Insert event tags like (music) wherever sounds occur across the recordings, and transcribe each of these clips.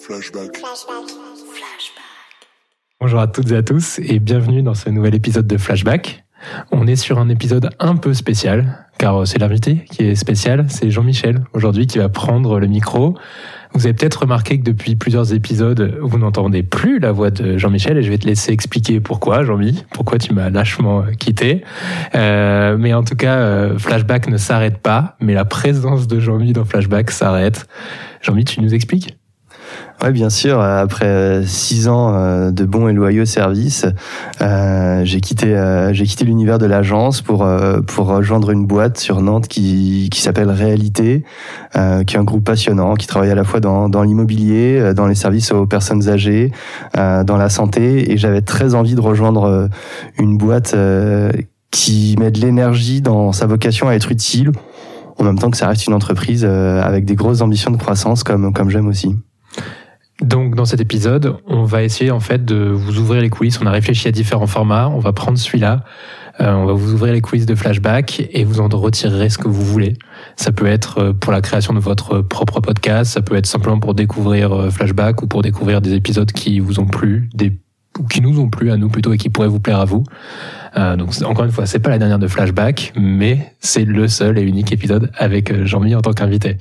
Flashback. Bonjour à toutes et à tous et bienvenue dans ce nouvel épisode de Flashback. On est sur un épisode un peu spécial car c'est l'invité qui est spécial, c'est Jean-Michel aujourd'hui qui va prendre le micro. Vous avez peut-être remarqué que depuis plusieurs épisodes, vous n'entendez plus la voix de Jean-Michel et je vais te laisser expliquer pourquoi, Jean-Mi, pourquoi tu m'as lâchement quitté. Euh, mais en tout cas, euh, Flashback ne s'arrête pas, mais la présence de Jean-Mi dans Flashback s'arrête. Jean-Mi, tu nous expliques? Oui, bien sûr. Après six ans euh, de bons et loyaux services, euh, j'ai quitté, euh, j'ai quitté l'univers de l'agence pour pour rejoindre une boîte sur Nantes qui qui s'appelle Réalité, qui est un groupe passionnant qui travaille à la fois dans dans l'immobilier, dans les services aux personnes âgées, dans la santé. Et j'avais très envie de rejoindre une boîte qui met de l'énergie dans sa vocation à être utile, en même temps que ça reste une entreprise avec des grosses ambitions de croissance comme comme j'aime aussi. Donc dans cet épisode, on va essayer en fait de vous ouvrir les coulisses. On a réfléchi à différents formats. On va prendre celui-là. Euh, on va vous ouvrir les coulisses de flashback et vous en retirerez ce que vous voulez. Ça peut être euh, pour la création de votre propre podcast, ça peut être simplement pour découvrir euh, flashback ou pour découvrir des épisodes qui vous ont plu, des ou qui nous ont plu à nous plutôt et qui pourraient vous plaire à vous. Euh, donc encore une fois, c'est pas la dernière de flashback, mais c'est le seul et unique épisode avec Jean-Mi en tant qu'invité.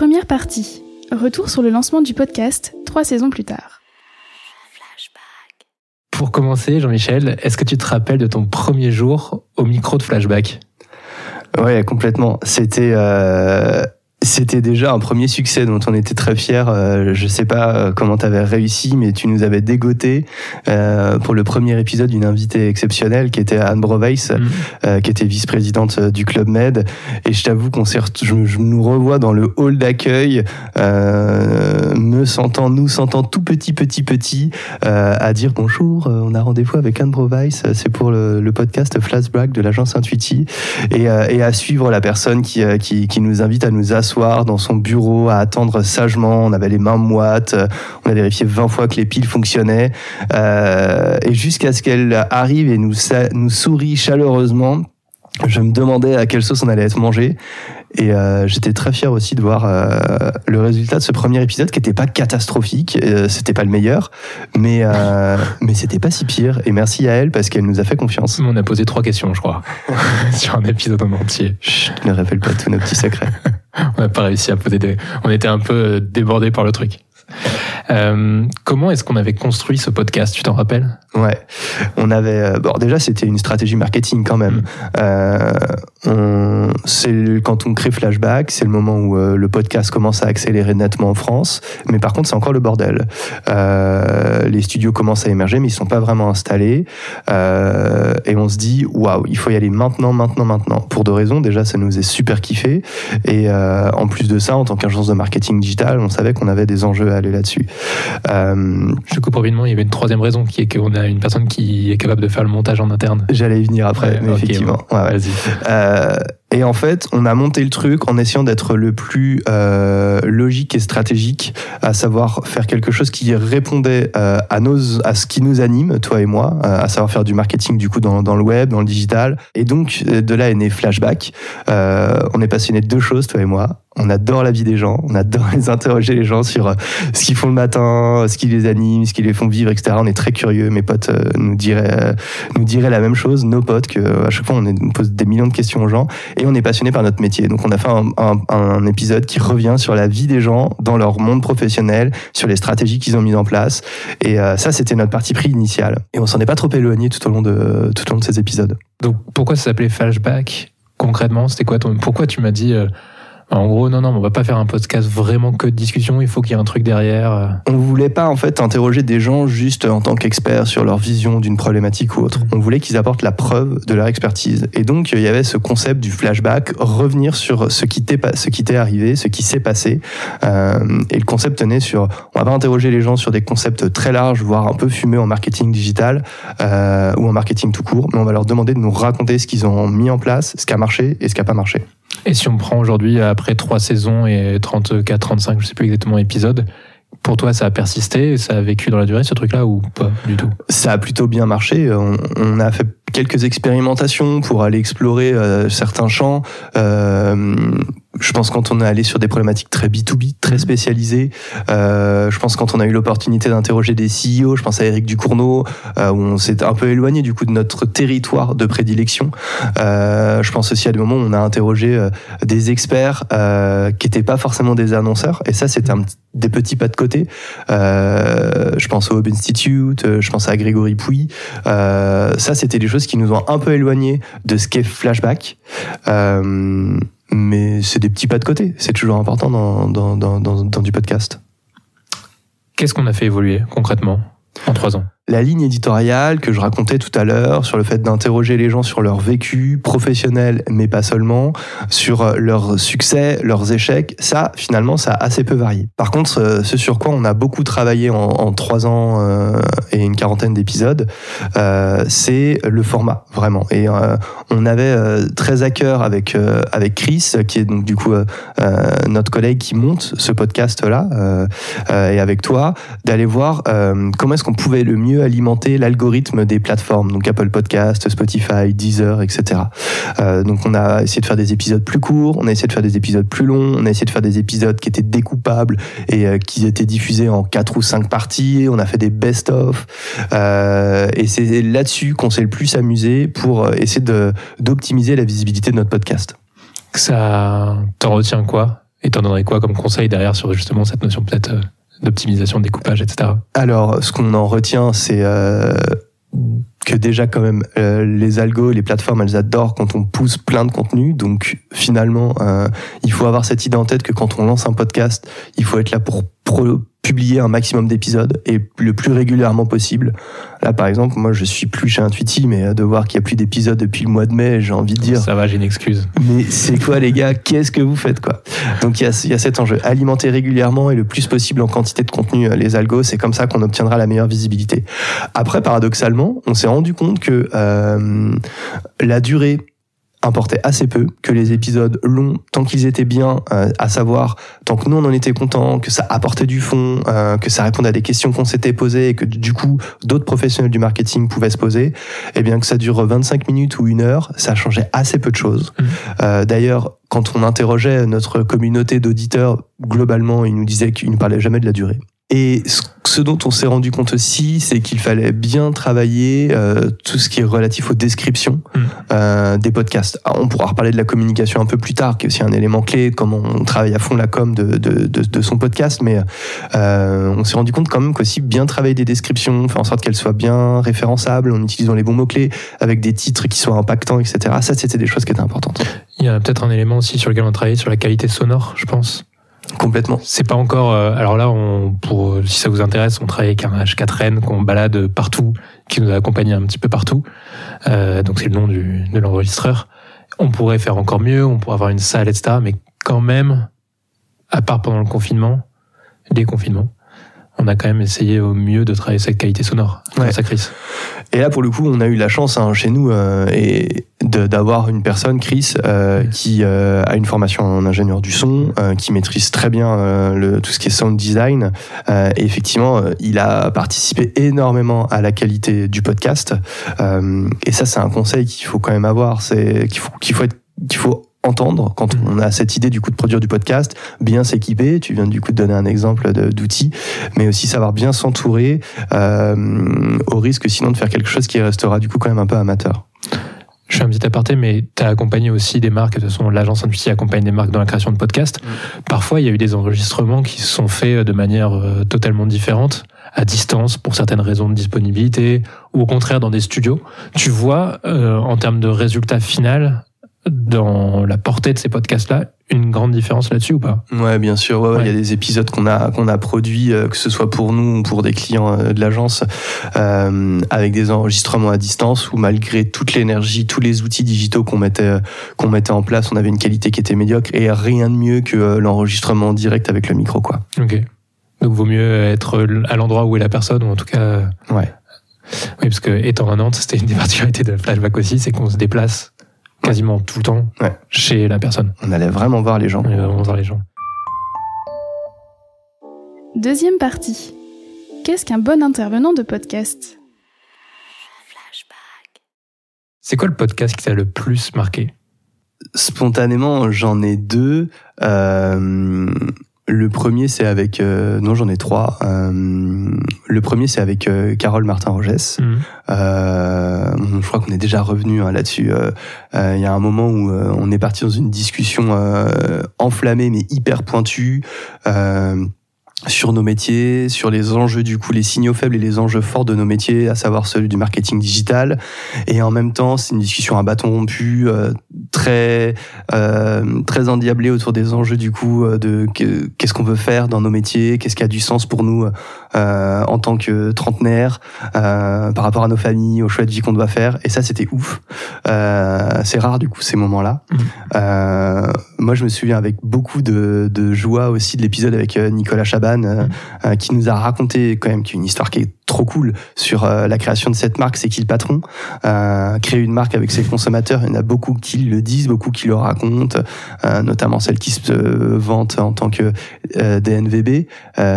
Première partie. Retour sur le lancement du podcast, trois saisons plus tard. Pour commencer, Jean-Michel, est-ce que tu te rappelles de ton premier jour au micro de Flashback? Ouais, complètement. C'était euh, c'était déjà un premier succès dont on était très fiers. Euh, je sais pas euh, comment tu avais réussi, mais tu nous avais dégoté euh, pour le premier épisode d'une invitée exceptionnelle qui était Anne Broveis, mm. qui était vice-présidente du Club Med. Et je t'avoue qu'on s'est, je, nous revois dans le hall d'accueil, me sentant, nous sentant tout petit, petit, petit, à dire bonjour. On a rendez-vous avec Anne Broveis. C'est pour le, podcast Flashback de l'agence Intuiti et, et, à suivre la personne qui, qui, qui nous invite à nous asseoir soir dans son bureau à attendre sagement. On avait les mains moites. On a vérifié 20 fois que les piles fonctionnaient. Euh, et jusqu'à ce qu'elle arrive et nous, nous sourit chaleureusement, je me demandais à quelle sauce on allait être mangé. Et euh, j'étais très fier aussi de voir euh, le résultat de ce premier épisode qui n'était pas catastrophique, euh, c'était pas le meilleur, mais (laughs) mais c'était pas si pire. Et merci à elle parce qu'elle nous a fait confiance. On a posé trois questions, je crois, (laughs) sur un épisode en entier. Chut, ne révèle pas tous nos petits secrets. (laughs) (laughs) on n'a pas réussi à poser des... On était un peu débordés par le truc. Euh, comment est-ce qu'on avait construit ce podcast Tu t'en rappelles? Ouais, on avait. Euh, bon, déjà, c'était une stratégie marketing quand même. Mm. Euh, c'est quand on crée Flashback, c'est le moment où euh, le podcast commence à accélérer nettement en France. Mais par contre, c'est encore le bordel. Euh, les studios commencent à émerger, mais ils sont pas vraiment installés. Euh, et on se dit, waouh, il faut y aller maintenant, maintenant, maintenant. Pour deux raisons. Déjà, ça nous est super kiffé. Et en plus de ça, en tant qu'agence de marketing digital, on savait qu'on avait des enjeux à aller là-dessus. Euh, Je coupe rapidement, il y avait une troisième raison qui est qu'on a une personne qui est capable de faire le montage en interne. J'allais y venir après, effectivement. ouais, euh, et en fait, on a monté le truc en essayant d'être le plus euh, logique et stratégique, à savoir faire quelque chose qui répondait euh, à, nos, à ce qui nous anime, toi et moi, euh, à savoir faire du marketing du coup dans, dans, le web, dans le digital. Et donc de là est né Flashback. on est passionné de deux choses, toi et moi on adore la vie des gens, on adore (laughs) les interroger les gens sur euh, ce qu'ils font le matin, ce qui les anime, ce qui les font vivre, etc. On est très curieux. Mes potes euh, nous diraient, euh, nous diraient la même chose, nos potes, que à chaque fois on, pose des millions de questions aux gens on est passionné par notre métier. Donc on a fait un, épisode qui revient sur la vie des gens dans leur monde professionnel, sur les stratégies qu'ils ont mises en place. Et ça, c'était notre parti pris initial. Et on s'en est pas trop éloigné tout au long de tout au long de ces épisodes. Donc pourquoi ça s'appelait Flashback concrètement? C'était quoi ton Pourquoi tu m'as dit en gros, non, non, on va pas faire un podcast vraiment que de discussion. Il faut qu'il y ait un truc derrière. On voulait pas en fait interroger des gens juste en tant qu'experts sur leur vision d'une problématique ou autre. Mm. On voulait qu'ils apportent la preuve de leur expertise. Et donc il y avait ce concept du flashback, revenir sur ce qui t'est ce qui t'est arrivé, ce qui s'est passé. Euh, et le concept tenait sur, on va pas interroger les gens sur des concepts très larges, voire un peu fumés en marketing digital euh, ou en marketing tout court, mais on va leur demander de nous raconter ce qu'ils ont mis en place, ce qui a marché et ce qui a pas marché. Et si on prend aujourd'hui, après trois saisons et 34, 35, je sais plus exactement épisodes, pour toi, ça a persisté, ça a vécu dans la durée ce truc-là ou pas du tout? Ça a plutôt bien marché. On, a fait quelques expérimentations pour aller explorer euh, certains champs. Euh, je pense quand on est allé sur des problématiques très B2B, très spécialisées, euh, je pense quand on a eu l'opportunité d'interroger des CEO, je pense à Eric Ducournau, euh, où on s'est un peu éloigné du coup de notre territoire de prédilection. Euh, je pense aussi à des moments où on a interrogé des experts qui n'étaient pas forcément des annonceurs, et ça c'était un, des petits pas de côté. Je pense au Hub Institute, je pense à Grégory Pouy. Ça c'était des choses qui nous ont un peu éloignés de ce qu'est Flashback. Euh, mais c'est des petits pas de côté. C'est toujours important dans, du podcast. Qu'est-ce qu'on a fait évoluer concrètement en trois ans? La ligne éditoriale que je racontais tout à l'heure sur le fait d'interroger les gens sur leur vécu professionnel, mais pas seulement, sur euh, leurs succès, leurs échecs, ça, finalement, ça a assez peu varié. Par contre, euh, ce sur quoi on a beaucoup travaillé en, trois ans euh, et une quarantaine d'épisodes, c'est le format, vraiment. Et on avait très à cœur avec, avec Chris, qui est donc du coup notre collègue qui monte ce podcast-là, et avec toi, d'aller voir comment est-ce qu'on pouvait le mieux alimenter l'algorithme des plateformes, donc Apple Podcast, Spotify, Deezer, etc. Euh, donc on a essayé de faire des épisodes plus courts, on a essayé de faire des épisodes plus longs, on a essayé de faire des épisodes qui étaient découpables et euh, qui étaient diffusés en quatre ou cinq parties. On a fait des best-of euh, et c'est là-dessus qu'on s'est le plus amusé pour essayer d'optimiser la visibilité de notre podcast. Ça t'en retient quoi? Et t'en donnerais quoi comme conseil derrière sur justement cette notion peut-être d'optimisation, de découpage, etc. Alors, ce qu'on en retient, c'est euh, que déjà quand même euh, les algos, les plateformes, elles adorent quand on pousse plein de contenu. Donc finalement, euh, il faut avoir cette idée en tête que quand on lance un podcast, il faut être là pour pro publier un maximum d'épisodes et le plus régulièrement possible. Là, par exemple, moi, je suis plus chez Intuiti, mais de voir qu'il n'y a plus d'épisodes depuis le mois de mai, j'ai envie de dire. Ça va, j'ai une excuse. Mais c'est quoi, les gars? Qu'est-ce que vous faites, quoi? Donc, il y a, y a cet enjeu. Alimenter régulièrement et le plus possible en quantité de contenu les algos, c'est comme ça qu'on obtiendra la meilleure visibilité. Après, paradoxalement, on s'est rendu compte que euh, la durée importait assez peu, que les épisodes longs, tant qu'ils étaient bien, euh, à savoir, tant que nous on en était contents, que ça apportait du fond, euh, que ça répondait à des questions qu'on s'était posées et que du coup d'autres professionnels du marketing pouvaient se poser, et eh bien que ça dure 25 minutes ou une heure, ça changeait assez peu de choses. Mmh. Euh, D'ailleurs, quand on interrogeait notre communauté d'auditeurs, globalement, ils nous disaient qu'ils ne parlaient jamais de la durée. Et ce dont on s'est rendu compte aussi, c'est qu'il fallait bien travailler euh, tout ce qui est relatif aux descriptions mmh. euh, des podcasts. Alors, on pourra reparler de la communication un peu plus tard, qui est aussi un élément clé, comment on travaille à fond la com de, de, de, de son podcast, mais euh, on s'est rendu compte quand même qu'aussi bien travailler des descriptions, faire en sorte qu'elles soient bien référençables, en utilisant les bons mots-clés, avec des titres qui soient impactants, etc. Ça, c'était des choses qui étaient importantes. Il y a peut-être un élément aussi sur lequel on travaille, sur la qualité sonore, je pense. Complètement. C'est pas encore. Euh, alors là, on, pour si ça vous intéresse, on travaille avec un H4N qu'on balade partout, qui nous a accompagné un petit peu partout. Euh, donc c'est le nom du, de l'enregistreur. On pourrait faire encore mieux, on pourrait avoir une salle, etc. Mais quand même, à part pendant le confinement, les confinements, on a quand même essayé au mieux de travailler cette qualité sonore ouais. crise. Et là, pour le coup, on a eu la chance hein, chez nous euh, et d'avoir une personne, Chris, euh, qui euh, a une formation en ingénieur du son, euh, qui maîtrise très bien euh, le, tout ce qui est sound design. Euh, et effectivement, il a participé énormément à la qualité du podcast. et ça, c'est un conseil qu'il faut quand même avoir, c'est qu'il faut qu'il faut être qu'il faut entendre quand on a cette idée du coup de produire du podcast, bien s'équiper. Tu viens du coup de donner un exemple d'outils, mais aussi savoir bien s'entourer euh, au risque sinon de faire quelque chose qui restera du coup quand même un peu amateur. Je fais un petit aparté, mais tu as accompagné aussi des marques, de toute façon l'agence Intuiti accompagne des marques dans la création de podcasts. Mmh. Parfois, il y a eu des enregistrements qui se sont faits de manière euh, totalement différente à distance pour certaines raisons de disponibilité ou au contraire dans des studios. Tu vois, euh, en termes de résultat final, dans la portée de ces podcasts-là une grande différence là-dessus ou pas? Ouais, bien sûr. Ouais, ouais. Il y a des épisodes qu'on a qu'on a produits, euh, que ce soit pour nous ou pour des clients euh, de l'agence, euh, avec des enregistrements à distance où malgré toute l'énergie, tous les outils digitaux qu'on mettait qu'on mettait en place, on avait une qualité qui était médiocre et rien de mieux que euh, l'enregistrement direct avec le micro, quoi. Ok. Donc vaut mieux être à l'endroit où est la personne ou en tout cas. Ouais. Oui, parce que étant à Nantes, c'était une des particularités de Flashback aussi, c'est qu'on se déplace quasiment tout le temps ouais. chez la personne. On allait vraiment voir les gens. On allait vraiment voir les gens. Deuxième partie. Qu'est-ce qu'un bon intervenant de podcast? C'est quoi le podcast qui t'a le plus marqué? Spontanément, j'en ai deux. Euh, le premier, c'est avec. Euh, non, j'en ai trois. Euh, le premier, c'est avec euh, Carole Martin-Rogès. Mhm. Euh, je crois qu'on est déjà revenu hein, là-dessus. Euh, euh, Il y a un moment où euh, on est parti dans une discussion euh, enflammée mais hyper pointue. Euh, sur nos métiers, sur les enjeux du coup, les signaux faibles et les enjeux forts de nos métiers, à savoir celui du marketing digital. Et en même temps, c'est une discussion à bâton rompu, euh, très euh, très endiablée autour des enjeux du coup euh, de que- qu'est-ce qu'on veut faire dans nos métiers, qu'est-ce qui a du sens pour nous euh, en tant que trentenaire, euh, par rapport à nos familles, aux choix de vie qu'on doit faire. Et ça, c'était ouf. Euh, c'est rare du coup ces moments-là. Euh, moi, je me souviens avec beaucoup de, de joie aussi de l'épisode avec Nicolas Chaban, euh, euh, qui nous a raconté quand même une histoire qui est trop cool sur euh, la création de cette marque. C'est qui le patron Créer une marque avec ses consommateurs. Il y en a beaucoup qui le disent, beaucoup qui le racontent, notamment celles qui se vantent en tant que DNVB,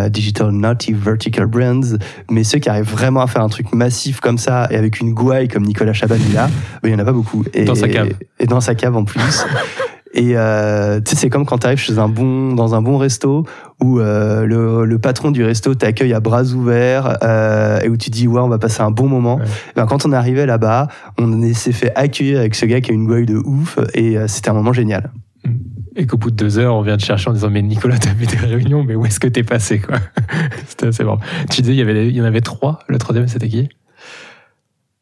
Digital Native Vertical Brands. Mais ceux qui arrivent vraiment à faire un truc massif comme ça et avec une gouaille comme Nicolas Chaban il y en a pas beaucoup. Et, Dans sa cave. Et dans sa cave en plus. Et euh, tu sais, c'est comme quand tu arrives chez un bon, dans un bon resto où euh, le, le patron du resto t'accueille à bras ouverts euh, et où tu dis ouais, on va passer un bon moment. Ouais. Ben, quand on arrivé là-bas, on s'est fait accueillir avec ce gars qui a une gouaille de ouf et euh, c'était un moment génial. Et qu'au bout de deux heures, on vient te chercher en disant Mais Nicolas, t'as fait des réunions, mais où est-ce que t'es passé quoi? (laughs) C'était assez marrant. Tu disais, il y, avait, il y en avait trois. Le troisième, c'était qui?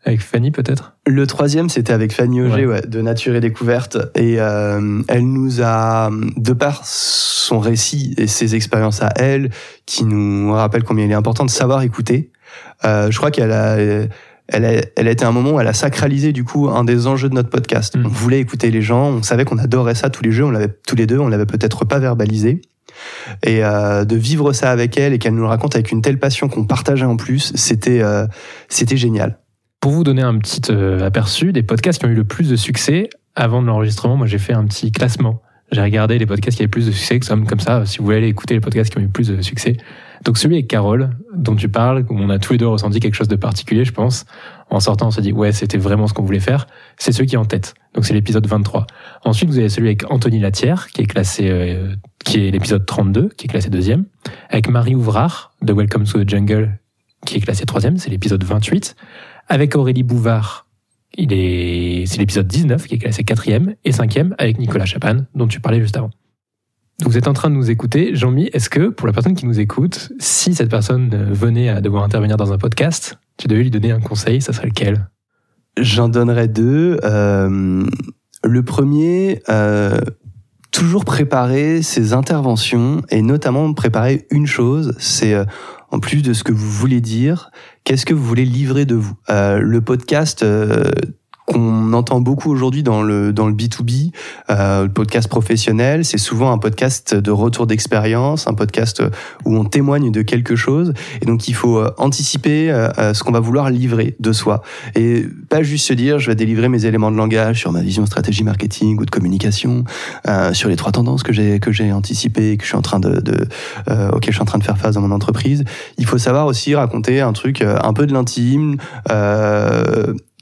Avec Fanny, peut-être? Le troisième, c'était avec Fanny Auger, ouais, de Nature et Découverte. Et euh, elle nous a, de par son récit et ses expériences à elle, qui nous rappelle combien il est important de savoir écouter, euh, je crois qu'elle a, elle a, elle a été un moment où elle a sacralisé du coup un des enjeux de notre podcast. Mm. On voulait écouter les gens, on savait qu'on adorait ça tous les jeux, on l'avait tous les deux, on l'avait peut-être pas verbalisé. Et euh, de vivre ça avec elle et qu'elle nous le raconte avec une telle passion qu'on partageait en plus, c'était euh, c'était génial. Pour vous donner un petit euh, aperçu des podcasts qui ont eu le plus de succès, avant de l'enregistrement, moi j'ai fait un petit classement. J'ai regardé les podcasts qui avaient plus de succès, comme, comme ça, si vous voulez aller écouter les podcasts qui ont eu plus de succès. Donc celui avec Carole, dont tu parles, où on a tous les deux ressenti quelque chose de particulier, je pense. En sortant, on s'est dit, ouais, c'était vraiment ce qu'on voulait faire. C'est celui qui est en tête. Donc c'est l'épisode 23. Ensuite, vous avez celui avec Anthony Latière, qui est classé, euh, qui est l'épisode 32, qui est classé deuxième. Avec Marie Ouvrard, de Welcome to the Jungle, qui est classé troisième, c'est l'épisode 28. Avec Aurélie Bouvard, c'est l'épisode 19 qui est classé quatrième et cinquième avec Nicolas Chapan, dont tu parlais juste avant. Vous êtes en train de nous écouter. Jean-Mi, est-ce que pour la personne qui nous écoute, si cette personne euh, venait à devoir intervenir dans un podcast, tu devais lui donner un conseil, ça serait lequel? J'en donnerai deux. Euh, le premier, euh, toujours préparer ses interventions et notamment préparer une chose, c'est en plus de ce que vous voulez dire, qu'est-ce que vous voulez livrer de vous? Euh, le podcast euh, qu'on entend beaucoup aujourd'hui dans le dans le B2B, euh, le podcast professionnel, c'est souvent un podcast de retour d'expérience, un podcast où on témoigne de quelque chose, et donc il faut euh, anticiper euh, euh, ce qu'on va vouloir livrer de soi, et pas juste se dire je vais délivrer mes éléments de langage sur ma vision stratégie marketing ou de communication, euh, sur les trois tendances que j'ai que j'ai anticipées, et que je suis en train de, de auxquelles je suis en train de faire face dans mon entreprise. Il faut savoir aussi raconter un truc un peu de l'intime.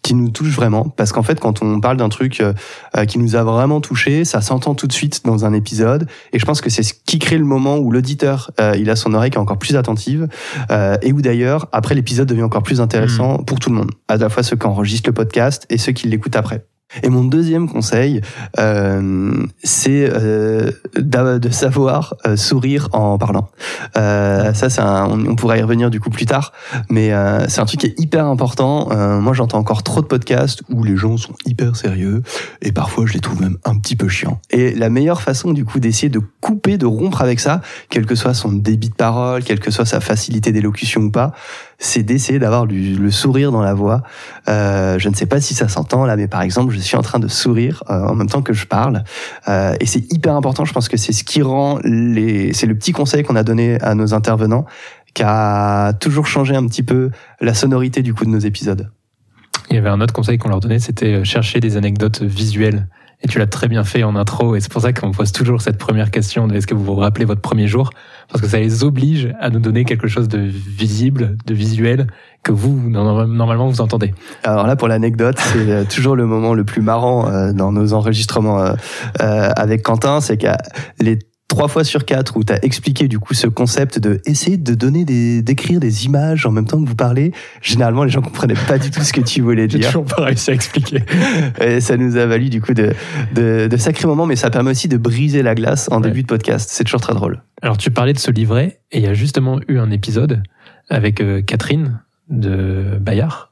Qui nous touche vraiment parce qu'en fait quand on parle d'un truc euh, euh, qui nous a vraiment touché ça s'entend tout de suite dans un épisode et je pense que c'est ce qui crée le moment où l'auditeur euh, il a son oreille qui est encore plus attentive euh, et où d'ailleurs après l'épisode devient encore plus intéressant pour tout le monde à la fois ceux qui enregistrent le podcast et ceux qui l'écoutent après et mon deuxième conseil, euh, c'est euh, de savoir euh, sourire en parlant. Euh, ça, c'est on, on pourra y revenir du coup plus tard, mais euh, c'est un truc qui est hyper important. Moi, j'entends encore trop de podcasts où les gens sont hyper sérieux et parfois je les trouve même un petit peu chiants. Et la meilleure façon du coup d'essayer de couper, de rompre avec ça, quel que soit son débit de parole, quelle que soit sa facilité d'élocution ou pas, c'est d'essayer d'avoir le sourire dans la voix. Euh, je ne sais pas si ça s'entend là, mais par exemple, je suis en train de sourire euh, en même temps que je parle, Euh, et c'est hyper important. Je pense que c'est ce qui rend les, c'est le petit conseil qu'on a donné à nos intervenants, qui a toujours changé un petit peu la sonorité du coup de nos épisodes. Il y avait un autre conseil qu'on leur donnait, c'était euh, chercher des anecdotes visuelles Et tu l'as très bien fait en intro, et c'est pour ça qu'on pose toujours cette première question de est-ce que vous vous rappelez votre premier jour? Parce que ça les oblige à nous donner quelque chose de visible, de visuel, que vous, normalement, vous entendez. Alors là, pour l'anecdote, c'est euh, toujours le moment le plus marrant euh, dans nos enregistrements euh, avec Quentin, c'est que les trois fois sur quatre où tu as expliqué du coup ce concept de essayer de donner des d'écrire des images en même temps que vous parlez. Généralement les gens comprenaient pas du tout ce que tu voulais dire. j'ai toujours pas réussi à expliquer. (laughs) Et ça nous a valu du coup de, de, de sacrés moments mais ça permet aussi de briser la glace en début de podcast. C'est toujours très drôle. Alors tu parlais de ce livret et il y a justement eu un épisode avec euh, Catherine de Bayard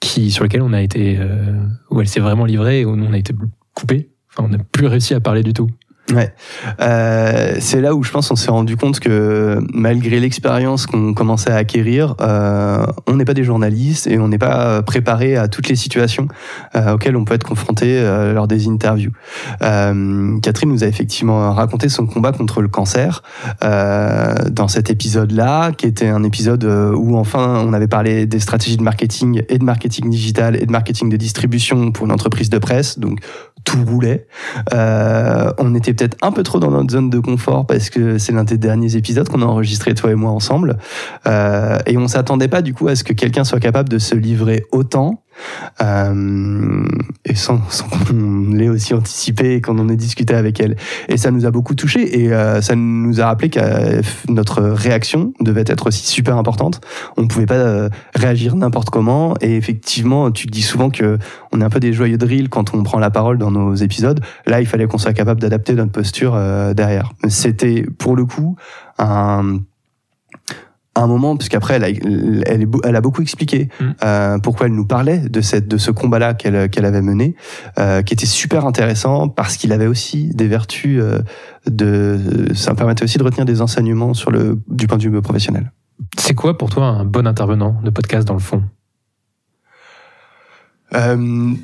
qui sur lequel on a été euh, où elle s'est vraiment livrée et où on a été coupé enfin on n'a plus réussi à parler du tout Ouais, euh, c'est là où je pense on s'est rendu compte que malgré l'expérience qu'on commençait à acquérir, euh, on n'est pas des journalistes et on n'est pas préparé à toutes les situations euh, auxquelles on peut être confronté euh, lors des interviews. Euh, Catherine nous a effectivement raconté son combat contre le cancer euh, dans cet épisode-là, qui était un épisode où enfin on avait parlé des stratégies de marketing et de marketing digital et de marketing de distribution pour une entreprise de presse, donc tout roulait. on était peut-être un peu trop dans notre zone de confort parce que c'est l'un des derniers épisodes qu'on a enregistré toi et moi ensemble. Euh, et on s'attendait pas du coup à ce que quelqu'un soit capable de se livrer autant euh, et sans, sans qu'on aussi anticipé et qu'on en ait discuté avec elle. Et ça nous a beaucoup touché et euh, ça nous a rappelé que notre réaction devait être aussi super importante. On ne pouvait pas euh, réagir n'importe comment et effectivement, tu dis souvent que on est un peu des joyeux drills quand on prend la parole dans nos épisodes. Là, il fallait qu'on soit capable d'adapter notre posture euh, derrière. C'était pour le coup un un moment, puisqu'après elle a, elle, elle a beaucoup expliqué mm. euh, pourquoi elle nous parlait de cette de ce combat-là qu'elle qu'elle avait mené, euh, qui était super intéressant parce qu'il avait aussi des vertus euh, de, ça me permettait aussi de retenir des enseignements sur le du point de vue professionnel. C'est quoi pour toi un bon intervenant de podcast dans le fond? Euh,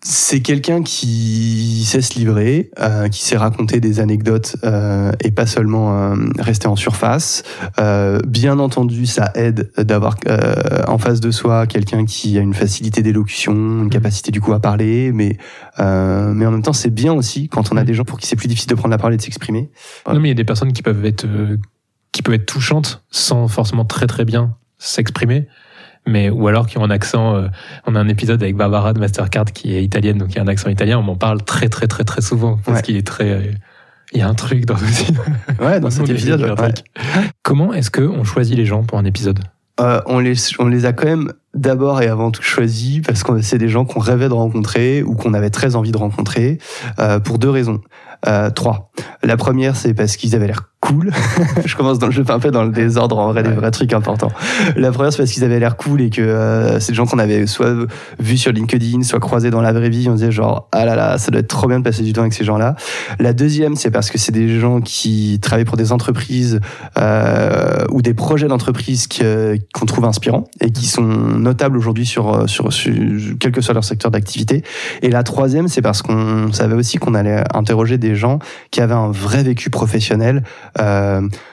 c'est quelqu'un qui sait se livrer, euh, qui sait raconter des anecdotes euh, et pas seulement euh, rester en surface. Euh, bien entendu, ça aide d'avoir euh, en face de soi quelqu'un qui a une facilité d'élocution, une mmh. capacité du coup à parler, mais euh, mais en même temps, c'est bien aussi quand on a mmh. des gens pour qui c'est plus difficile de prendre la parole et de s'exprimer. Non, mais il y a des personnes qui peuvent être qui peuvent être touchantes sans forcément très très bien s'exprimer mais ou alors qui ont un accent. Euh, on a un épisode avec Barbara de Mastercard qui est italienne, donc qui a un accent italien. On m'en parle très très très très souvent parce qu'il est très. Euh, il y a un truc dans. Ouais, dans (laughs) cet épisode. Comment est-ce que on choisit les gens pour un épisode? Euh, on, les, on les a quand même d'abord et avant tout choisis parce que c'est des gens qu'on rêvait de rencontrer ou qu'on avait très envie de rencontrer euh, pour deux raisons. Euh, trois. La première, c'est parce qu'ils avaient l'air cool. (laughs) je commence dans le jeu un peu dans le désordre, en vrai, des vrais trucs importants. La première, c'est parce qu'ils avaient l'air cool et que euh, c'est des gens qu'on avait soit vus sur LinkedIn, soit croisés dans la vraie vie. On disait genre, ah là là, ça doit être trop bien de passer du temps avec ces gens-là. La deuxième, c'est parce que c'est des gens qui travaillent pour des entreprises euh, ou des projets d'entreprise qu'on trouve inspirants et qui sont notables aujourd'hui sur, euh, sur, sur, quel que soit leur secteur d'activité. Et la troisième, c'est parce qu'on savait aussi qu'on allait interroger des gens qui avaient un vrai vécu professionnel,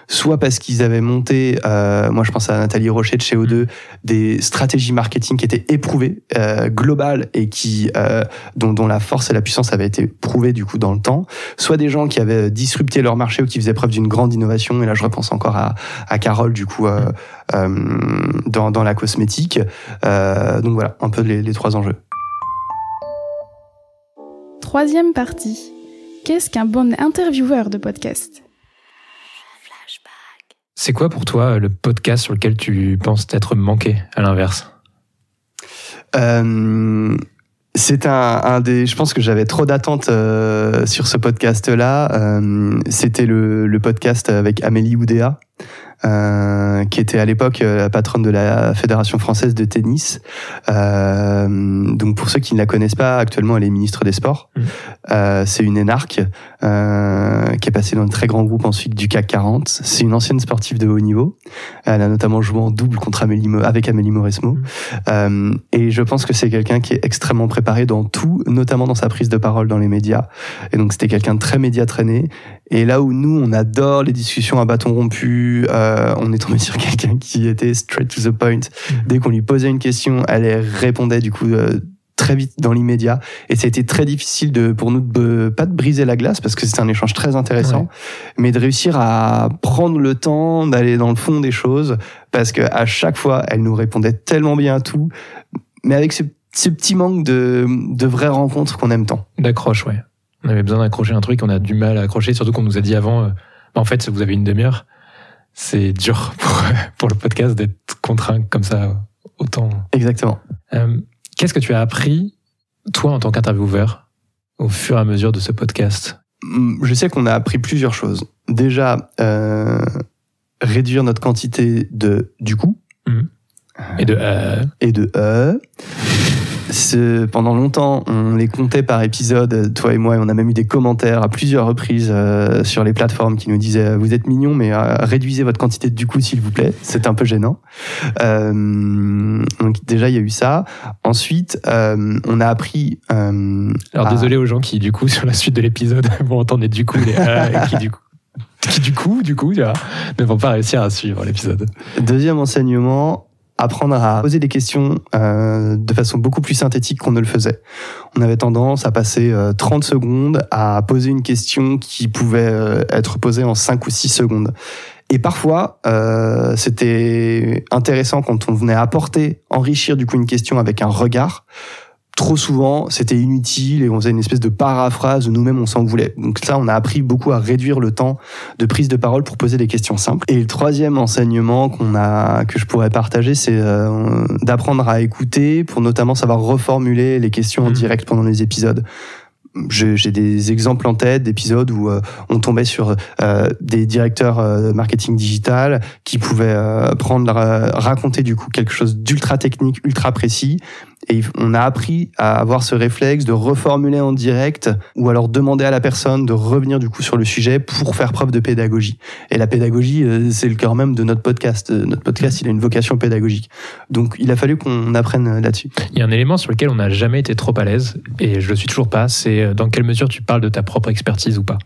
soit parce qu'ils avaient monté, euh, moi je pense à Nathalie Rocher de chez O2, des stratégies marketing qui étaient éprouvées, euh, globales et qui euh, dont, dont la force et la puissance avaient été prouvées du coup dans le temps, soit des gens qui avaient disrupté leur marché ou qui faisaient preuve d'une grande innovation. Et là je repense encore à, à Carole du coup euh, euh, dans, dans la cosmétique. donc voilà, un peu les, les trois enjeux. Troisième partie. Qu'est-ce qu'un bon intervieweur de podcast? C'est quoi pour toi le podcast sur lequel tu penses être manqué, à l'inverse? Euh, C'est un, des. Je pense que j'avais trop d'attentes euh, sur ce podcast-là. Euh, C'était le, le, podcast avec Amélie Oudéa. Euh, qui était à l'époque euh, la patronne de la Fédération française de tennis. Euh, donc pour ceux qui ne la connaissent pas, actuellement elle est ministre des Sports. Mmh. Euh, c'est une énarque euh, qui est passée dans un très grand groupe ensuite du CAC 40. C'est une ancienne sportive de haut niveau. Elle a notamment joué en double contre Amélie, avec Amélie Mauresmo. Mmh. et je pense que c'est quelqu'un qui est extrêmement préparé dans tout, notamment dans sa prise de parole dans les médias. Et donc c'était quelqu'un de très média traîné. Et là où nous, on adore les discussions à bâton rompu, euh, on est tombé (laughs) sur quelqu'un qui était straight to the point. Mm. Dès qu'on lui posait une question, elle répondait du coup euh, très vite dans l'immédiat et ça a été très difficile de pour nous de pas de briser la glace parce que c'était un échange très intéressant mais de réussir à prendre le temps d'aller dans le fond des choses parce que à chaque fois elle nous répondait tellement bien à tout mais avec ce, ce petit manque de de vraies rencontres qu'on aime tant D'accroche, ouais. On avait besoin d'accrocher un truc, on a du mal à accrocher, surtout qu'on nous a dit avant, euh, bah, en fait, vous avez une demi-heure. C'est dur (laughs) pour, pour le podcast d'être contraint comme ça autant. exactement Euh, Qu'est-ce que tu as appris, toi, en tant qu'intervieweur, au fur et à mesure de ce podcast? Hum, je sais qu'on a appris plusieurs choses. Déjà, euh, réduire notre quantité de du coup Et de euh, et de euh. Ce- Pendant longtemps, on les comptait par épisode, toi et moi, et on a même eu des commentaires à plusieurs reprises euh, sur les plateformes qui nous disaient Vous êtes mignons, mais euh, réduisez votre quantité de du coup, s'il vous plaît. C'est un peu gênant. Euh, donc, déjà, il y a eu ça. Ensuite, euh, on a appris. euh, Alors à- désolé aux gens qui, du coup, (laughs) sur la suite de l'épisode, (laughs) vont entendre du coup les euh, qui du coup. Qui du coup, du coup, tu vois, ne vont pas réussir à suivre l'épisode. Deuxième enseignement, apprendre à poser des questions euh, de façon beaucoup plus synthétique qu'on ne le faisait. On avait tendance à passer euh, 30 secondes à poser une question qui pouvait euh, être posée en 5 ou 6 secondes. Et parfois, euh, c'était intéressant quand on venait apporter, enrichir du coup une question avec un regard. Trop souvent, c'était inutile et on faisait une espèce de paraphrase où nous-mêmes on s'en voulait. Donc ça, on a appris beaucoup à réduire le temps de prise de parole pour poser des questions simples. Et le troisième enseignement qu'on a, que je pourrais partager, c'est euh, d'apprendre à écouter pour notamment savoir reformuler les questions en Mhm. direct pendant les épisodes. J'ai des exemples en tête d'épisodes où euh, on tombait sur euh, des directeurs euh, marketing digital qui pouvaient prendre raconter du coup quelque chose d'ultra technique, ultra précis. Et on a appris à avoir ce réflexe de reformuler en direct ou alors demander à la personne de revenir du coup sur le sujet pour faire preuve de pédagogie. Et la pédagogie, euh, c'est le cœur même de notre podcast. Euh, Notre podcast, il a une vocation pédagogique. Donc, il a fallu qu'on apprenne là-dessus. Il y a un élément sur lequel on n'a jamais été trop à l'aise, et je le suis toujours pas, c'est euh, dans quelle mesure tu parles de ta propre expertise ou pas.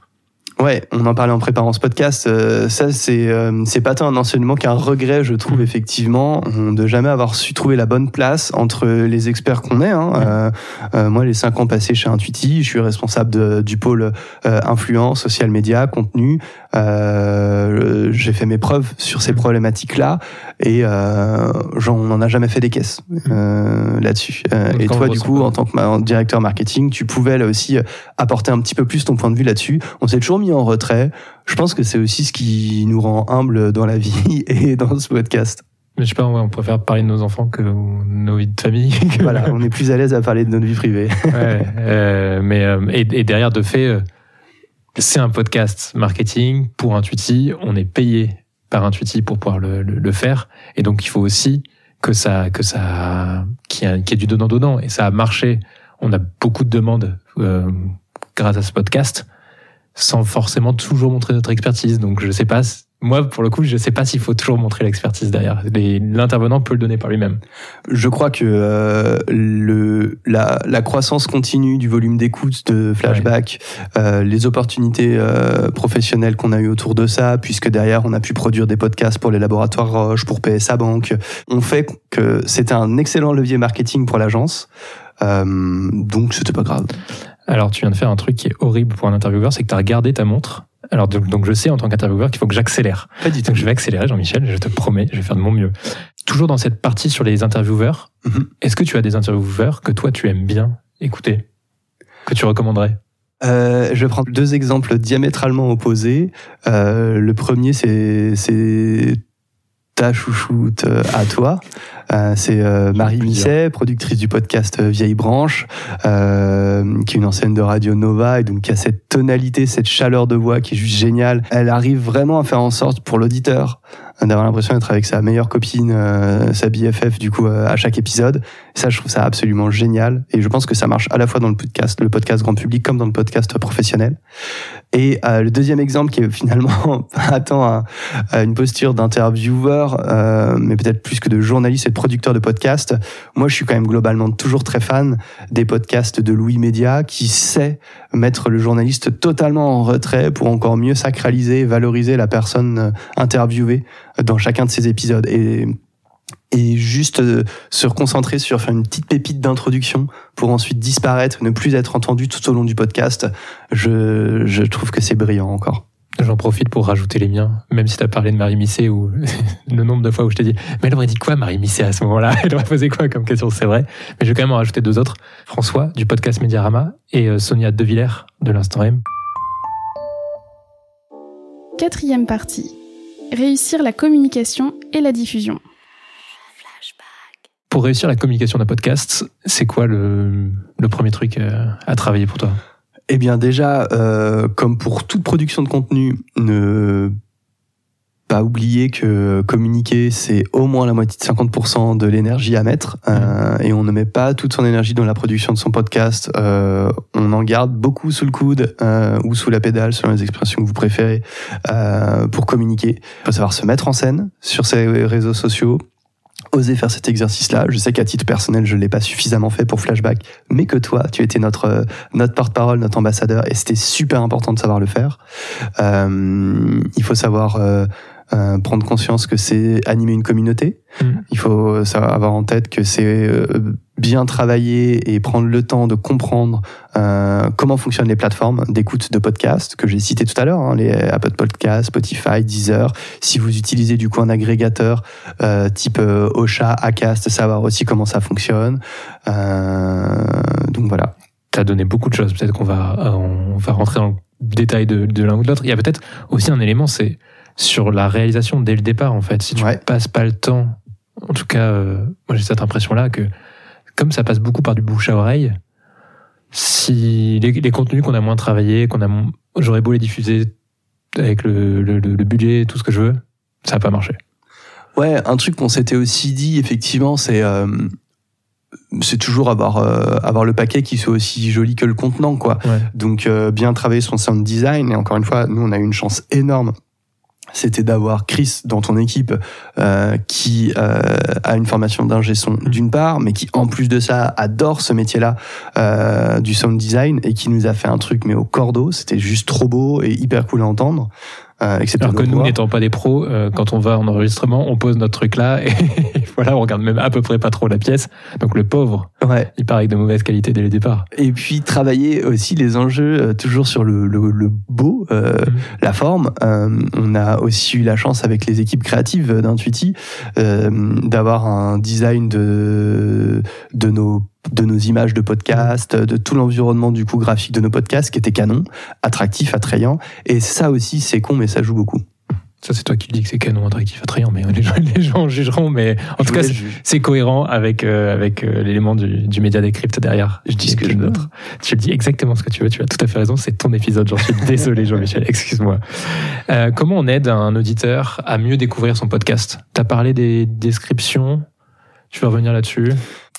Ouais, on en parlait en préparant ce podcast. euh, ça, c'est euh, c'est pas tant un enseignement qu'un regret, je trouve effectivement, de jamais avoir su trouver la bonne place entre les experts qu'on est. Hein. Euh, euh, moi, les cinq ans passés chez Intuiti, je suis responsable de- du pôle euh, influence, social media, contenu. Euh, J'ai fait mes preuves sur ces problématiques-là et euh, genre, on n'en a jamais fait des caisses euh, là-dessus. Euh, et toi, du coup, en tant que directeur marketing, tu pouvais là aussi apporter un petit peu plus ton point de vue là-dessus. On s'est toujours mis en retrait. Je pense que c'est aussi ce qui nous rend humbles dans la vie (laughs) et dans ce podcast. Mais je sais pas, on préfère parler de nos enfants que nos vies de famille. Voilà, on est plus à l'aise à parler de notre vie privée. (laughs) Ouais, euh, mais euh, et, et derrière de fait, c'est un podcast marketing pour Intuiti. On est payé par Intuiti pour pouvoir le, le- le faire, et donc il faut aussi que ça, que ça, qu'il y, ait- qu'il y ait du donnant donnant. Et ça a marché. On a beaucoup de demandes euh, grâce à ce podcast, sans forcément toujours montrer notre expertise. Donc je sais pas. Moi, pour le coup, je sais pas s'il faut toujours montrer l'expertise derrière. L'intervenant peut le donner par lui-même. Je crois que euh, le, la, la croissance continue du volume d'écoute de Flashback, euh, les opportunités euh, professionnelles qu'on a eues autour de ça, puisque derrière on a pu produire des podcasts pour les laboratoires Roche, pour PSA Bank, ont fait que c'était un excellent levier marketing pour l'agence. Euh, donc c'était pas grave. Alors, tu viens de faire un truc qui est horrible pour un intervieweur, c'est que tu as regardé ta montre. Alors, donc, donc je sais en tant qu'intervieweur qu'il faut que j'accélère. Pas du tout. Je vais accélérer, Jean-Michel, je te promets, je vais faire de mon mieux. Toujours dans cette partie sur les intervieweurs, Mhm. est-ce que tu as des intervieweurs que toi, tu aimes bien écouter Que tu recommanderais? Euh, je vais prendre deux exemples diamétralement opposés. Euh, le premier, c'est ta chouchoute euh, à toi. Euh, c'est euh, Marie. Misset, productrice du podcast Vieille Branche, euh, qui est une ancienne de Radio Nova et donc qui a cette tonalité, cette chaleur de voix qui est juste géniale. Elle arrive vraiment à faire en sorte pour l'auditeur d'avoir l'impression d'être avec sa meilleure copine, euh, sa BFF du coup euh, à chaque épisode. Ça, je trouve ça absolument génial et je pense que ça marche à la fois dans le podcast, le podcast grand public, comme dans le podcast professionnel. Et euh, le deuxième exemple qui est finalement (laughs) pas tant un- euh, une posture d'intervieweur, euh, mais peut-être plus que de journaliste et de producteur de podcast. Moi, je suis quand même globalement toujours très fan des podcasts de Louis Média qui sait mettre le journaliste totalement en retrait pour encore mieux sacraliser valoriser la personne euh, interviewée dans chacun de ses épisodes. Et et juste euh, se concentrer sur faire une petite pépite d'introduction pour ensuite disparaître, ne plus être entendu tout au long du podcast, je, je trouve que c'est brillant encore. J'en profite pour rajouter les miens, même si tu as parlé de Marie Missé ou (laughs) le nombre de fois où je t'ai dit, mais elle aurait dit quoi Marie Missé à ce moment-là (laughs) Elle aurait posé quoi comme question? C'est vrai. Mais je vais quand même en rajouter deux autres. François du podcast Mediarama et euh, Sonia Devillers de l'Instant M. Quatrième partie. Réussir la communication et la diffusion. Pour réussir la communication d'un podcast, c'est quoi le, le premier truc euh, à travailler pour toi? Eh bien déjà, euh, comme pour toute production de contenu, ne pas oublier que communiquer, c'est au moins la moitié de 50% de l'énergie à mettre. Euh, et on ne met pas toute son énergie dans la production de son podcast. Euh, on en garde beaucoup sous le coude euh, ou sous la pédale, selon les expressions que vous préférez, euh, pour communiquer. Il faut savoir se mettre en scène sur ses réseaux sociaux, oser faire cet exercice-là. Je sais qu'à titre personnel, je l'ai pas suffisamment fait pour Flashback, mais que toi, tu étais notre euh, notre porte-parole, notre ambassadeur, et c'était super important de savoir le faire. Euh, il faut savoir euh, euh, prendre conscience que c'est animer une communauté. Mm. Il faut savoir avoir en tête que c'est euh, bien travailler et prendre le temps de comprendre euh, comment fonctionnent les plateformes d'écoute de podcasts que j'ai cité tout à l'heure, hein, les Apple Podcasts, Spotify, Deezer. Si vous utilisez du coup un agrégateur euh, type euh, Ocha, Acast, savoir aussi comment ça fonctionne. Euh, donc voilà. Tu as donné beaucoup de choses. Peut-être qu'on va, euh, on va rentrer dans le détail de, de l'un ou de l'autre. Il y a peut-être aussi un élément, c'est sur la réalisation dès le départ, en fait. Si tu Ouais. passes pas le temps, en tout cas, euh, moi j'ai cette impression-là que comme ça passe beaucoup par du bouche à oreille, si les, les contenus qu'on a moins travaillé, qu'on a, j'aurais beau les diffuser avec le, le, le- budget, tout ce que je veux, ça va pas marcher. Ouais, un truc qu'on s'était aussi dit, effectivement, c'est euh, c'est toujours avoir euh, avoir le paquet qui soit aussi joli que le contenant, quoi. Ouais. Donc euh, bien travailler son sound design. Et encore une fois, nous on a eu une chance énorme. C'était d'avoir Chris dans ton équipe euh, qui euh, a une formation d'ingé son d'une part, mais qui en plus de ça adore ce métier-là euh, du sound design et qui nous a fait un truc mais au cordeau. C'était juste trop beau et hyper cool à entendre. Euh, Alors que nous, n'étant pas des pros, euh, quand on va en enregistrement, on pose notre truc là (laughs) et voilà, on regarde même à peu près pas trop la pièce. Donc le pauvre, ouais. il part avec de mauvaise qualité dès le départ. Et puis travailler aussi les enjeux euh, toujours sur le, le, le beau, euh, Mhm. la forme. Euh, on a aussi eu la chance avec les équipes créatives d'Intuiti euh, d'avoir un design de de nos de nos images de podcast, de tout l'environnement du coup graphique de nos podcasts qui était canon, attractif, attrayant. Et ça aussi, c'est con, mais ça joue beaucoup. Ça, c'est toi qui le dis que c'est canon, attractif, attrayant, mais les gens, (laughs) les gens jugeront. Mais en tout cas, c'est- cohérent avec, euh, avec euh, l'élément du, du média décrypte derrière. Je dis ce que je veux. Tu dis exactement ce que tu veux, tu as tout à fait raison, c'est ton épisode, j'en suis (laughs) désolé Jean-Michel, excuse-moi. Euh, comment on aide un auditeur à mieux découvrir son podcast? Tu as parlé des descriptions, tu veux revenir là-dessus?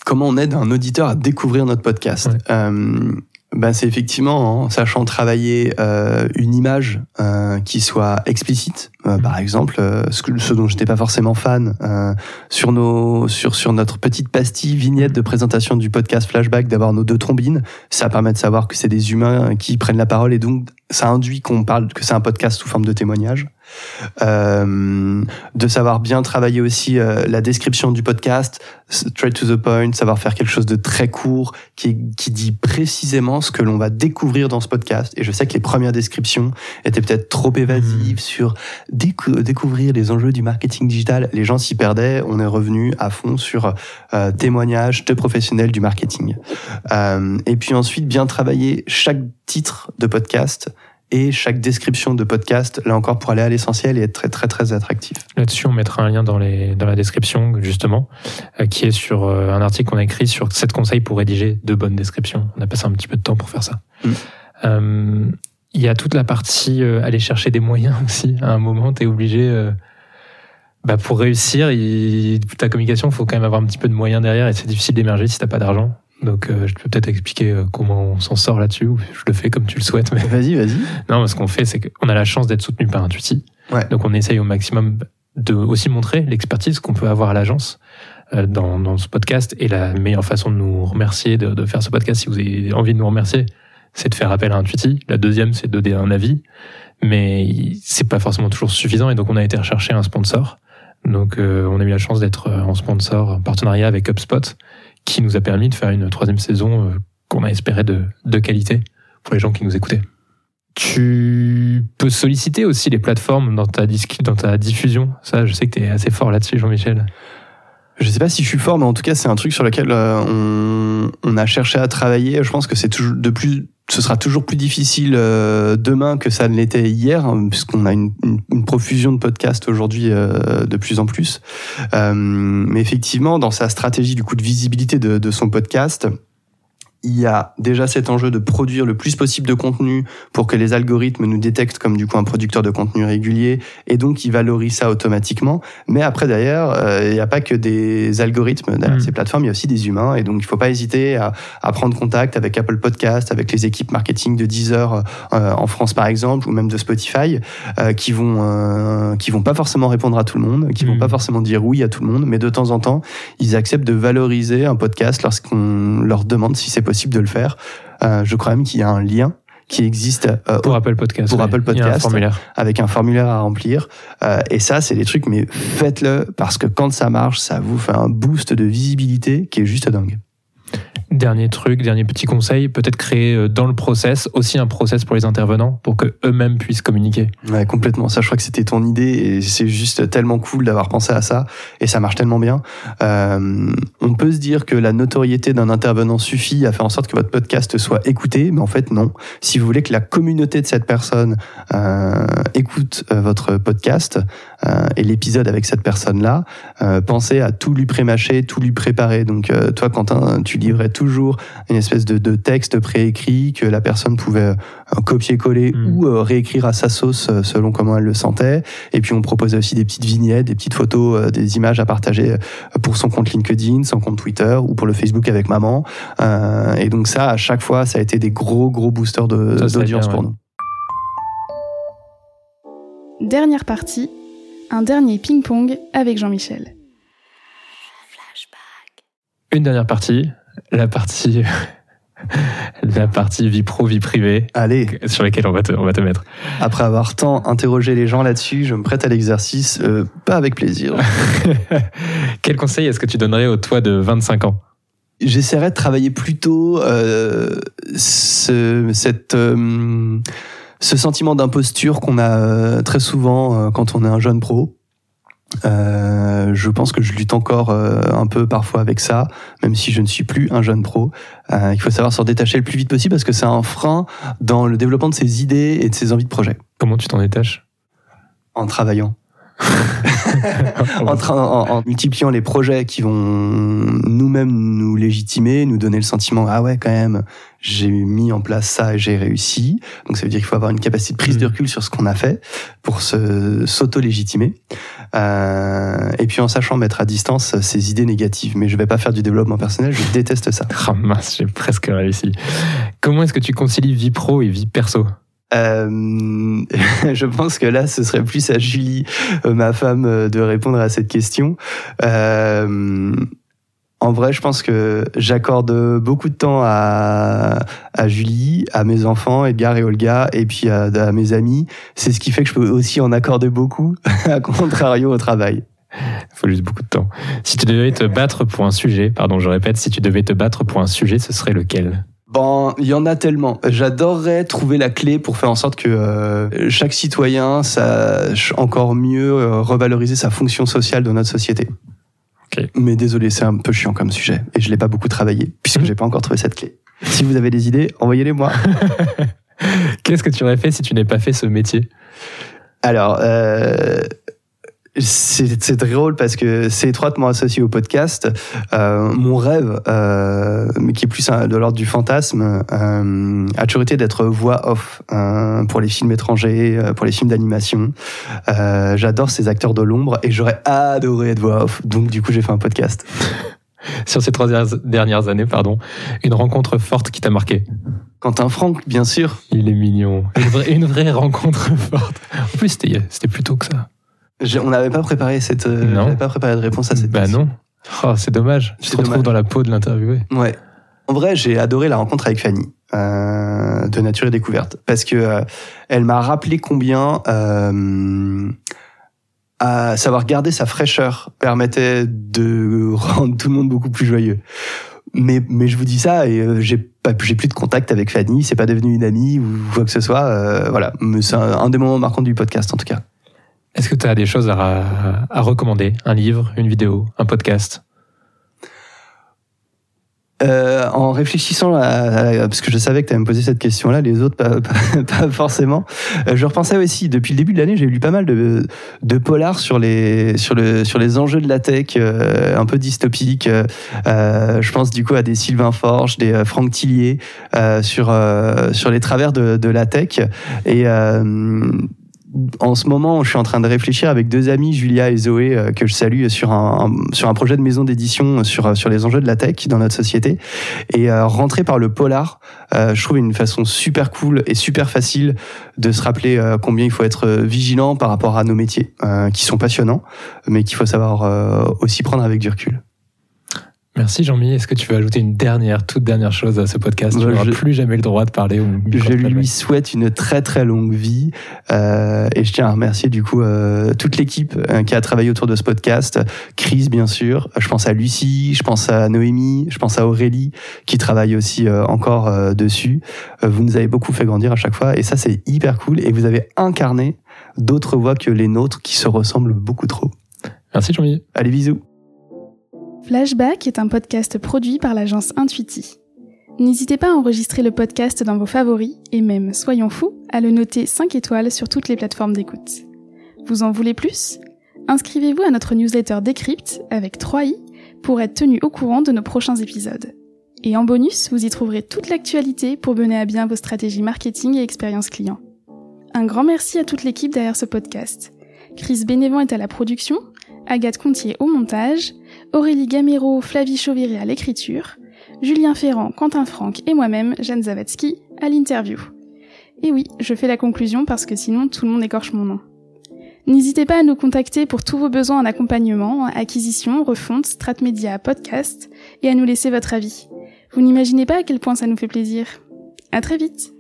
Comment on aide un auditeur à découvrir notre podcast Ouais. Euh, ben c'est effectivement en sachant travailler euh, une image euh, qui soit explicite. Euh, Mhm. Par exemple, euh, ce, que- ce dont j'étais pas forcément fan euh, sur nos sur sur notre petite pastille vignette de présentation du podcast Flashback, d'avoir nos deux trombines, ça permet de savoir que c'est des humains qui prennent la parole et donc ça induit qu'on parle que c'est un podcast sous forme de témoignage. Euh, de savoir bien travailler aussi euh, la description du podcast, straight to the point, savoir faire quelque chose de très court qui, qui dit précisément ce que l'on va découvrir dans ce podcast. Et je sais que les premières descriptions étaient peut-être trop évasives sur décou- découvrir les enjeux du marketing digital. Les gens s'y perdaient. On est revenu à fond sur euh, témoignages de professionnels du marketing. Euh, et puis ensuite, bien travailler chaque titre de podcast et chaque description de podcast, là encore pour aller à l'essentiel et être très très très attractif. Là-dessus, on mettra un lien dans, les, dans la description, justement, euh, qui est sur euh, un article qu'on a écrit sur 7 conseils pour rédiger de bonnes descriptions. On a passé un petit peu de temps pour faire ça. Mm. Euh, Il y a toute la partie euh, aller chercher des moyens (laughs) aussi. À un moment, tu es obligé. euh, bah, pour réussir, il- ta communication, il faut quand même avoir un petit peu de moyens derrière et c'est difficile d'émerger si t'as pas d'argent. Donc, euh, je peux peut-être expliquer euh, comment on s'en sort là-dessus. ou Je le fais comme tu le souhaites, mais Vas-y, vas-y. (laughs) non, ce qu'on fait, c'est qu'on a la chance d'être soutenu par Intuiti. Ouais. Donc, on essaye au maximum de aussi montrer l'expertise qu'on peut avoir à l'agence euh, dans, dans ce podcast. Et la meilleure façon de nous remercier, de, de faire ce podcast, si vous avez envie de nous remercier, c'est de faire appel à Intuiti. La deuxième, c'est de donner un avis. Mais c'est pas forcément toujours suffisant. Et donc, on a été rechercher un sponsor Donc, euh, on a eu la chance d'être euh, en sponsor, en partenariat avec HubSpot, qui nous a permis de faire une troisième saison euh, qu'on a espéré de, de qualité pour les gens qui nous écoutaient. Tu peux solliciter aussi les plateformes dans ta, dans ta diffusion. Ça, je sais que tu es assez fort là-dessus, Jean-Michel. Je sais pas si je suis fort, mais en tout cas, c'est un truc sur lequel on, on, a cherché à travailler. Je pense que c'est toujours de plus, ce sera toujours plus difficile euh, demain que ça ne l'était hier, hein, puisqu'on a une, profusion de podcasts aujourd'hui euh, de plus en plus. Euh, mais effectivement, dans sa stratégie du coup de visibilité de son podcast, il y a déjà cet enjeu de produire le plus possible de contenu pour que les algorithmes nous détectent comme du coup un producteur de contenu régulier et donc ils valorisent ça automatiquement. Mais après derrière, euh, il n'y a pas que des algorithmes derrière mmh. ces plateformes, il y a aussi des humains et donc il ne faut pas hésiter à, à, prendre contact avec Apple Podcast, avec les équipes marketing de Deezer euh, en France par exemple ou même de Spotify euh, qui vont euh, qui vont pas forcément répondre à tout le monde, qui mmh. vont pas forcément dire oui à tout le monde, mais de temps en temps ils acceptent de valoriser un podcast lorsqu'on leur demande si c'est possible de le faire. Euh, je crois même qu'il y a un lien qui existe euh, pour Apple Podcast, pour. Apple Podcast, un formulaire. avec un formulaire à remplir. Euh, et ça, c'est des trucs, mais faites-le parce que quand ça marche, ça vous fait un boost de visibilité qui est juste dingue. Dernier truc, dernier petit conseil, peut-être créer euh, dans le process aussi un process pour les intervenants pour que eux-mêmes puissent communiquer. Ouais, complètement. Ça, je crois que c'était ton idée et c'est juste tellement cool d'avoir pensé à ça et ça marche tellement bien. Euh, on peut se dire que la notoriété d'un intervenant suffit à faire en sorte que votre podcast soit écouté, mais en fait non. Si vous voulez que la communauté de cette personne euh, écoute euh, votre podcast euh, et l'épisode avec cette personne-là, euh, pensez à tout lui prémâcher, tout lui préparer. Donc toi, Quentin, tu livrais tout toujours une espèce de, de texte préécrit que la personne pouvait euh, copier-coller mmh. ou euh, réécrire à sa sauce euh, selon comment elle le sentait. Et puis on proposait aussi des petites vignettes, des petites photos, euh, des images à partager pour son compte LinkedIn, son compte Twitter ou pour le Facebook avec maman. Euh, et donc ça, à chaque fois, ça a été des gros gros boosters d'audience pour ouais. nous. Dernière partie, un dernier ping-pong avec Jean-Michel. Une dernière partie, la partie (laughs) la partie vie pro vie privée allez. sur laquelle on va te, on va te mettre. Après avoir tant interrogé les gens là-dessus je me prête à l'exercice euh, pas avec plaisir. (laughs) Quel conseil est-ce que tu donnerais au toi de 25 ans? J'essaierais de travailler plutôt euh, ce, cette euh, ce sentiment d'imposture qu'on a euh, très souvent quand on est un jeune pro euh, je pense que je lutte encore euh, un peu parfois avec ça, même si je ne suis plus un jeune pro. Euh, il faut savoir s'en détacher le plus vite possible parce que c'est un frein dans le développement de ses idées et de ses envies de projet. Comment tu t'en détaches? En travaillant. (laughs) en, en, en, multipliant les projets qui vont nous-mêmes nous légitimer, nous donner le sentiment ah ouais quand même j'ai mis en place ça et j'ai réussi. Donc ça veut dire qu'il faut avoir une capacité de prise de recul sur ce qu'on a fait pour se s'auto-légitimer. Euh, et puis en sachant mettre à distance ces idées négatives. Mais je vais pas faire du développement personnel, je déteste ça. (laughs) Oh mince, j'ai presque réussi. Comment est-ce que tu concilies vie pro et vie perso? Euh, (laughs) je pense que là, ce serait plus à Julie, euh, ma femme, euh, de répondre à cette question. Euh, en vrai, je pense que j'accorde beaucoup de temps à, à Julie, à mes enfants, Edgar et Olga, et puis à, à mes amis. C'est ce qui fait que je peux aussi en accorder beaucoup, (laughs) à contrario au travail. Il faut juste beaucoup de temps. Si tu devais te battre pour un sujet, pardon, je répète, si tu devais te battre pour un sujet, ce serait lequel? Bon, il y en a tellement. J'adorerais trouver la clé pour faire en sorte que euh, chaque citoyen sache encore mieux euh, revaloriser sa fonction sociale dans notre société. Okay. Mais désolé, c'est un peu chiant comme sujet et je l'ai pas beaucoup travaillé puisque j'ai pas encore trouvé cette clé. Si vous avez des idées, envoyez-les moi. (laughs) Qu'est-ce que tu aurais fait si tu n'avais pas fait ce métier? Alors, euh, c'est drôle parce que c'est étroitement associé au podcast. Euh, mon rêve, euh, mais qui est plus de l'ordre du fantasme, euh, a toujours été d'être voix off euh, pour les films étrangers, euh, pour les films d'animation. Euh, J'adore ces acteurs de l'ombre et j'aurais adoré être voix off. Donc du coup, j'ai fait un podcast. (laughs) Sur ces trois dernières années, pardon, une rencontre forte qui t'a marqué? Quentin Franck, bien sûr. Il est mignon. Une vraie, une vraie rencontre forte. En plus, c'était plus tôt que ça. On n'avait pas préparé cette, euh, pas préparé de réponse à cette bah question. non. Oh, c'est dommage. Tu te retrouves dans la peau de l'interviewé. Ouais. En vrai, j'ai adoré la rencontre avec Fanny euh, de Nature et Découverte parce que euh, elle m'a rappelé combien euh, à savoir garder sa fraîcheur permettait de (laughs) rendre tout le monde beaucoup plus joyeux. Mais, mais je vous dis ça et euh, j'ai pas j'ai plus de contact avec Fanny, c'est pas devenu une amie ou quoi que ce soit. Euh, voilà, mais c'est un, un des moments marquants du podcast en tout cas. Est-ce que tu as des choses à, à recommander? Un livre, une vidéo, un podcast? Euh, en réfléchissant à, à- parce que je savais que tu allais me poser cette question-là, les autres pas, (laughs) pas, forcément. Euh, je repensais aussi depuis le début de l'année, j'ai lu pas mal de, de polars sur les sur le sur les enjeux de la tech, euh, un peu dystopiques. Euh, euh, je pense du coup à des Sylvain Forge, des euh, Franck Tillier sur sur les travers de, de la tech et en ce moment, je suis en train de réfléchir avec deux amis, Julia et Zoé, euh, que je salue, sur un, sur un projet de maison d'édition sur, sur les enjeux de la tech dans notre société. Et euh, rentrer par le polar, euh, je trouve une façon super cool et super facile de se rappeler euh, combien il faut être euh, vigilant par rapport à nos métiers, euh, qui sont passionnants, mais qu'il faut savoir euh, aussi prendre avec du recul. Merci Jean-Mi. Est-ce que tu veux ajouter une dernière, toute dernière chose à ce podcast? Tu Ouais, n'auras plus jamais le droit de parler. au Je lui souhaite une très très longue vie euh, et je tiens à remercier du coup euh, toute l'équipe euh, qui a travaillé autour de ce podcast. Chris bien sûr, je pense à Lucie, je pense à Noémie, je pense à Aurélie qui travaille aussi euh, encore euh, dessus. Euh, vous nous avez beaucoup fait grandir à chaque fois et ça c'est hyper cool et vous avez incarné d'autres voix que les nôtres qui se ressemblent beaucoup trop. Merci Jean-Mi. Allez bisous. Flashback est un podcast produit par l'agence Intuiti. N'hésitez pas à enregistrer le podcast dans vos favoris et même, soyons fous, à le noter 5 étoiles sur toutes les plateformes d'écoute. Vous en voulez plus? Inscrivez-vous à notre newsletter Décrypte avec 3i pour être tenu au courant de nos prochains épisodes. Et en bonus, vous y trouverez toute l'actualité pour mener à bien vos stratégies marketing et expérience client. Un grand merci à toute l'équipe derrière ce podcast. Chris Bénévent est à la production, Agathe Contier au montage, Aurélie Gamero, Flavie Chauviré à l'écriture, Julien Ferrand, Quentin Franck et moi-même, Jeanne Zawadzki, à l'interview. Et oui, je fais la conclusion parce que sinon tout le monde écorche mon nom. N'hésitez pas à nous contacter pour tous vos besoins en accompagnement, acquisition, refonte, strat média, podcast, et à nous laisser votre avis. Vous n'imaginez pas à quel point ça nous fait plaisir. À très vite!